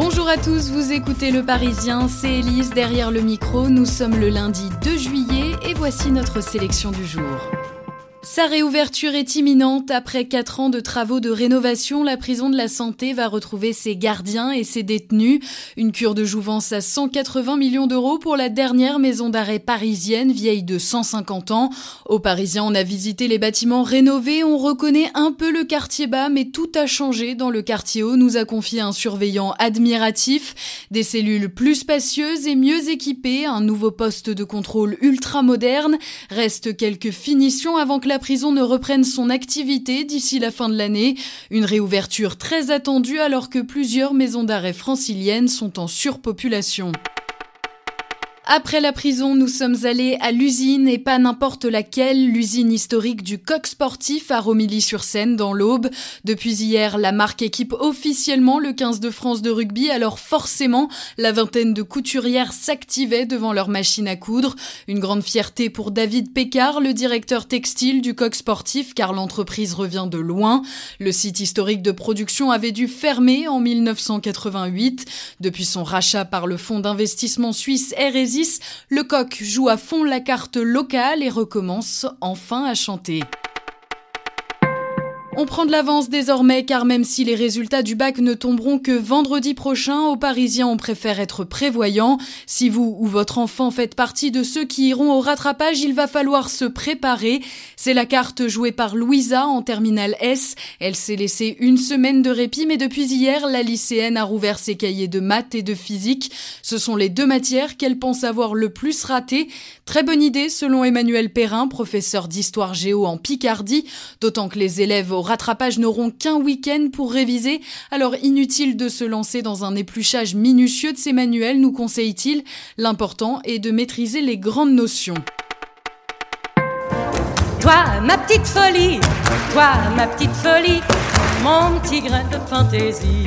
Bonjour à tous, vous écoutez Le Parisien, c'est Elise derrière le micro. Nous sommes le lundi 2 juillet et voici notre sélection du jour. Sa réouverture est imminente. Après quatre ans de travaux de rénovation, la prison de la santé va retrouver ses gardiens et ses détenus. Une cure de jouvence à 180 millions d'euros pour la dernière maison d'arrêt parisienne, vieille de 150 ans. Aux Parisiens, on a visité les bâtiments rénovés, on reconnaît un peu le quartier bas, mais tout a changé dans le quartier haut, nous a confié un surveillant admiratif. Des cellules plus spacieuses et mieux équipées, un nouveau poste de contrôle ultra moderne. Reste quelques finitions avant que la prison ne reprenne son activité d'ici la fin de l'année. Une réouverture très attendue alors que plusieurs maisons d'arrêt franciliennes sont en surpopulation. Après la prison, nous sommes allés à l'usine et pas n'importe laquelle, l'usine historique du coq sportif à Romilly-sur-Seine dans l'Aube. Depuis hier, la marque équipe officiellement le 15 de France de rugby, alors forcément, la vingtaine de couturières s'activaient devant leur machine à coudre. Une grande fierté pour David Pécard, le directeur textile du coq sportif, car l'entreprise revient de loin. Le site historique de production avait dû fermer en 1988. Depuis son rachat par le fonds d'investissement suisse RSI, le coq joue à fond la carte locale et recommence enfin à chanter. On prend de l'avance désormais car même si les résultats du bac ne tomberont que vendredi prochain, aux Parisiens on préfère être prévoyant. Si vous ou votre enfant faites partie de ceux qui iront au rattrapage, il va falloir se préparer. C'est la carte jouée par Louisa en terminale S. Elle s'est laissée une semaine de répit mais depuis hier, la lycéenne a rouvert ses cahiers de maths et de physique. Ce sont les deux matières qu'elle pense avoir le plus ratées. Très bonne idée selon Emmanuel Perrin, professeur d'histoire géo en Picardie, d'autant que les élèves au rattrapage n'auront qu'un week-end pour réviser, alors inutile de se lancer dans un épluchage minutieux de ces manuels, nous conseille-t-il. L'important est de maîtriser les grandes notions. Toi, ma petite folie, toi, ma petite folie, mon petit de fantaisie.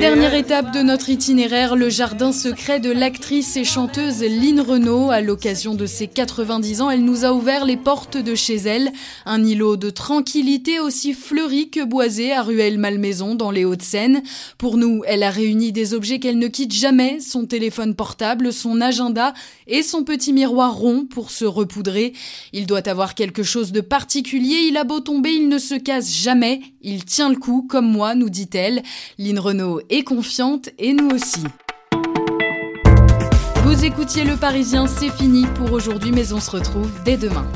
Dernière étape de notre itinéraire, le jardin secret de l'actrice et chanteuse Lynn Renault. À l'occasion de ses 90 ans, elle nous a ouvert les portes de chez elle. Un îlot de tranquillité aussi fleuri que boisé à Ruelle-Malmaison dans les Hauts-de-Seine. Pour nous, elle a réuni des objets qu'elle ne quitte jamais, son téléphone portable, son agenda et son petit miroir rond pour se repoudrer. Il doit avoir quelque chose de particulier, il a beau tomber, il ne se casse jamais, il tient le coup comme moi, nous dit-elle. Lynn Renault est confiante et nous aussi. Vous écoutiez Le Parisien, c'est fini pour aujourd'hui, mais on se retrouve dès demain.